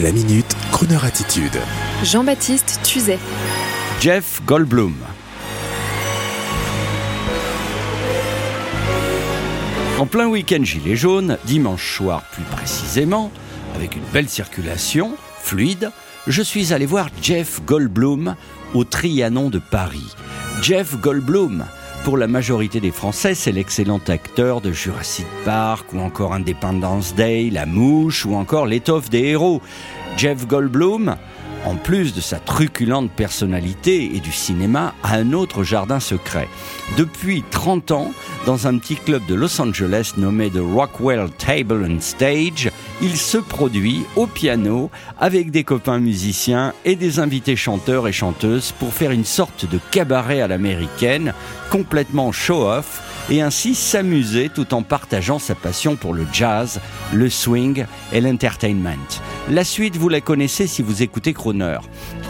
La minute, Kroneur attitude. Jean-Baptiste Tuzet. Jeff Goldblum. En plein week-end gilet jaune, dimanche soir plus précisément, avec une belle circulation, fluide, je suis allé voir Jeff Goldblum au Trianon de Paris. Jeff Goldblum, pour la majorité des Français, c'est l'excellent acteur de Jurassic Park ou encore Independence Day, La Mouche ou encore L'étoffe des héros. Jeff Goldblum, en plus de sa truculente personnalité et du cinéma, a un autre jardin secret. Depuis 30 ans, dans un petit club de Los Angeles nommé The Rockwell Table and Stage, il se produit au piano avec des copains musiciens et des invités chanteurs et chanteuses pour faire une sorte de cabaret à l'américaine, complètement show-off, et ainsi s'amuser tout en partageant sa passion pour le jazz, le swing et l'entertainment. La suite, vous la connaissez si vous écoutez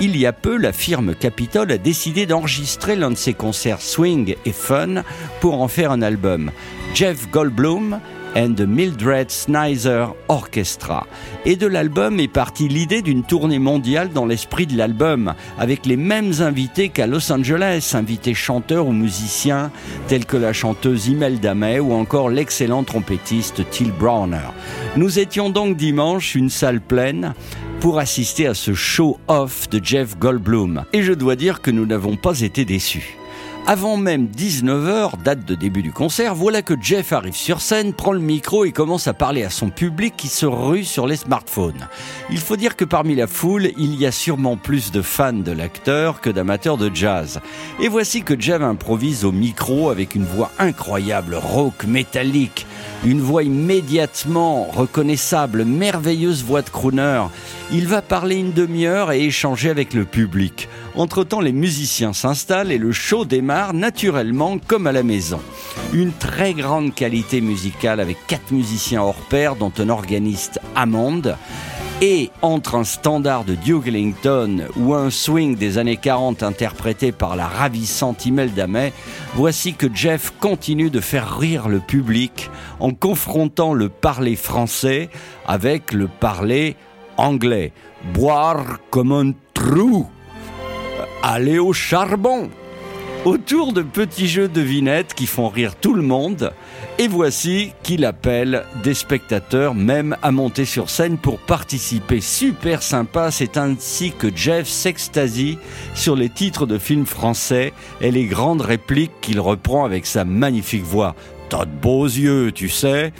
Il y a peu, la firme Capitol a décidé d'enregistrer l'un de ses concerts swing et fun pour en faire un album. Jeff Goldblum and the Mildred Snyder Orchestra. Et de l'album est partie l'idée d'une tournée mondiale dans l'esprit de l'album, avec les mêmes invités qu'à Los Angeles, invités chanteurs ou musiciens tels que la chanteuse Imelda May ou encore l'excellent trompettiste Till Browner. Nous étions donc dimanche une salle pleine pour assister à ce show-off de Jeff Goldblum. Et je dois dire que nous n'avons pas été déçus. Avant même 19h, date de début du concert, voilà que Jeff arrive sur scène, prend le micro et commence à parler à son public qui se rue sur les smartphones. Il faut dire que parmi la foule, il y a sûrement plus de fans de l'acteur que d'amateurs de jazz. Et voici que Jeff improvise au micro avec une voix incroyable, rauque, métallique, une voix immédiatement reconnaissable, merveilleuse voix de crooner. Il va parler une demi-heure et échanger avec le public. Entre-temps, les musiciens s'installent et le show démarre naturellement comme à la maison. Une très grande qualité musicale avec quatre musiciens hors pair, dont un organiste Hammond. Et entre un standard de Duke Ellington ou un swing des années 40 interprété par la ravissante Imelda May, voici que Jeff continue de faire rire le public en confrontant le parler français avec le parler anglais. Boire comme un trou aller au charbon autour de petits jeux de devinettes qui font rire tout le monde. Et voici qu'il appelle des spectateurs même à monter sur scène pour participer. Super sympa, c'est ainsi que Jeff s'extasie sur les titres de films français et les grandes répliques qu'il reprend avec sa magnifique voix. T'as de beaux yeux, tu sais.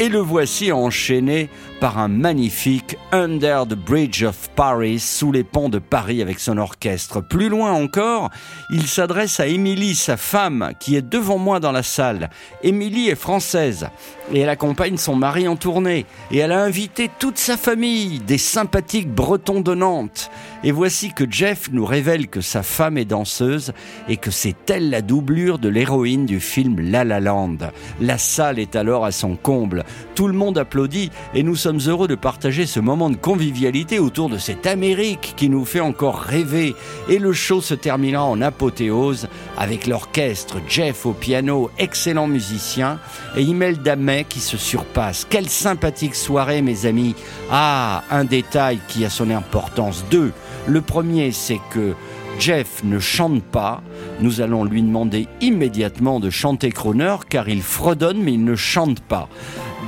Et le voici enchaîné par un magnifique Under the Bridge of Paris, sous les ponts de Paris avec son orchestre. Plus loin encore, il s'adresse à Émilie, sa femme, qui est devant moi dans la salle. Émilie est française et elle accompagne son mari en tournée. Et elle a invité toute sa famille, des sympathiques bretons de Nantes. Et voici que Jeff nous révèle que sa femme est danseuse et que c'est elle la doublure de l'héroïne du film La La Land. La salle est alors à son comble. Tout le monde applaudit et nous sommes heureux de partager ce moment de convivialité autour de cette Amérique qui nous fait encore rêver. Et le show se terminera en apothéose avec l'orchestre, Jeff au piano, excellent musicien, et Imelda May qui se surpasse. Quelle sympathique soirée, mes amis. Ah, un détail qui a son importance. Deux. Le premier, c'est que Jeff ne chante pas. Nous allons lui demander immédiatement de chanter Croner car il fredonne mais il ne chante pas.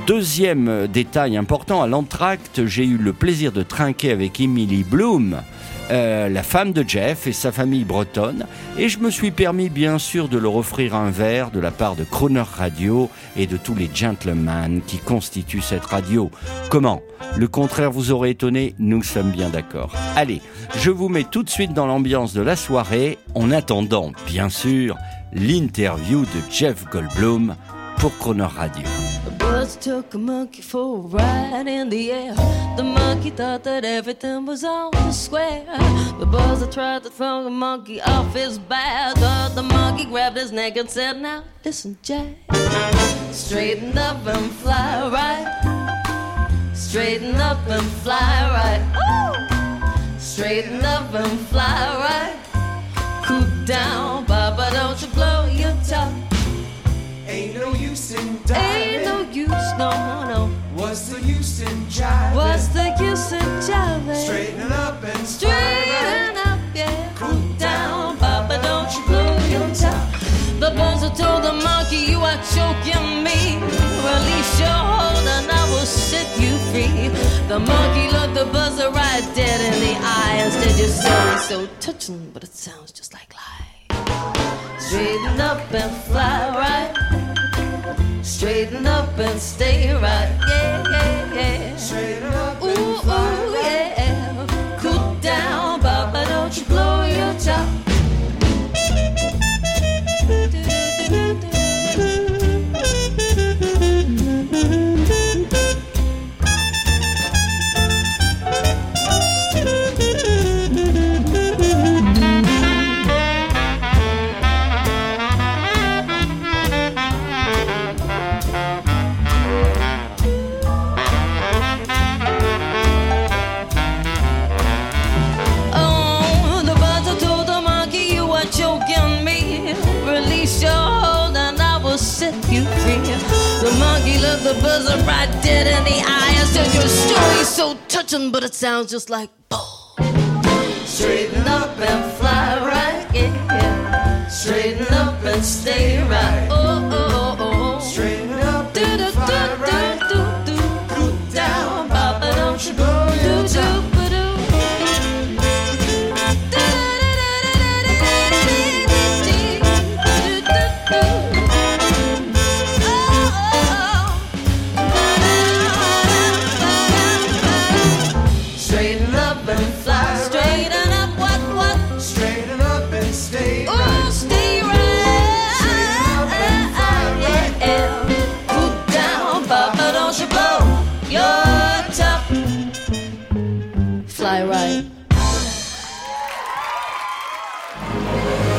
Deuxième détail important, à l'entracte, j'ai eu le plaisir de trinquer avec Emily Bloom, euh, la femme de Jeff et sa famille bretonne, et je me suis permis bien sûr de leur offrir un verre de la part de Croner Radio et de tous les gentlemen qui constituent cette radio. Comment? Le contraire vous aurait étonné, nous sommes bien d'accord. Allez, je vous mets tout de suite dans l'ambiance de la soirée, en attendant, bien sûr, l'interview de Jeff Goldblum pour Croner Radio. buzz took a monkey for a ride in the air. The monkey thought that everything was all square. The buzzer tried to throw the monkey off his back. But the monkey grabbed his neck and said, Now listen, Jack. Straighten up and fly right. Straighten up and fly right. Ooh! Straight love and fly right. Cool down, Baba, don't you blow your top. Ain't no use in diving. Ain't no use, no, no. What's the use in jiving? What's the use in jiving? Straighten up and straighten right. up, yeah. Cool down, Baba, don't you blow your top. The bozo told the monkey, you are choking me. Release your hold and I will set you free. The monkey looked the buzzer right dead in the Instead, so touching, but it sounds just like lie. Straighten up and fly right. Straighten up and stay right. Yeah, yeah, yeah. Straighten the buzzer right dead in the eye and said, Your story's so touching, but it sounds just like bull. Straighten up and fly right, yeah. Straighten up and stay right.